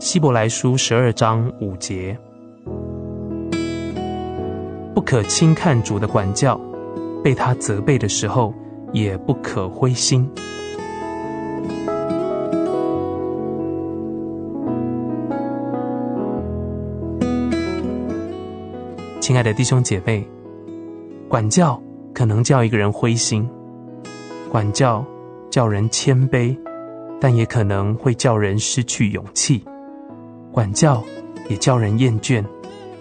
希伯来书十二章五节，不可轻看主的管教，被他责备的时候，也不可灰心。亲爱的弟兄姐妹，管教可能叫一个人灰心，管教叫人谦卑，但也可能会叫人失去勇气。管教也叫人厌倦，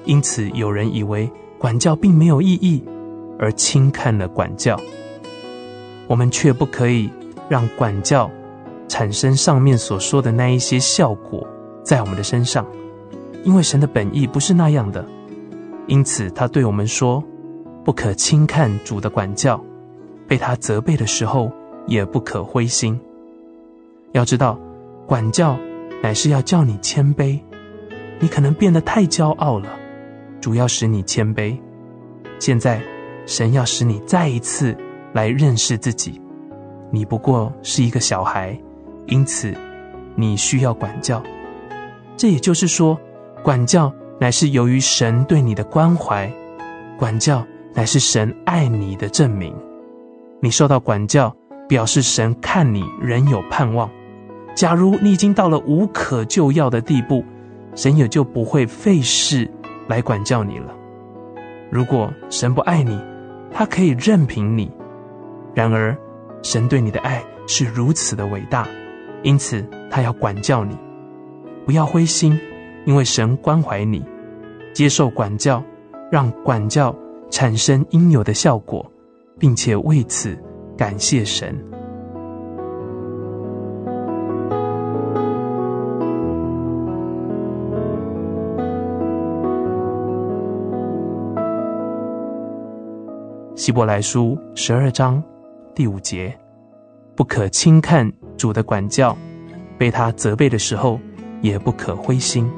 因此有人以为管教并没有意义，而轻看了管教。我们却不可以让管教产生上面所说的那一些效果在我们的身上，因为神的本意不是那样的。因此，他对我们说：“不可轻看主的管教，被他责备的时候，也不可灰心。要知道，管教。”乃是要叫你谦卑，你可能变得太骄傲了，主要使你谦卑。现在，神要使你再一次来认识自己，你不过是一个小孩，因此你需要管教。这也就是说，管教乃是由于神对你的关怀，管教乃是神爱你的证明。你受到管教，表示神看你仍有盼望。假如你已经到了无可救药的地步，神也就不会费事来管教你了。如果神不爱你，他可以任凭你；然而，神对你的爱是如此的伟大，因此他要管教你。不要灰心，因为神关怀你，接受管教，让管教产生应有的效果，并且为此感谢神。希伯来书十二章第五节，不可轻看主的管教，被他责备的时候，也不可灰心。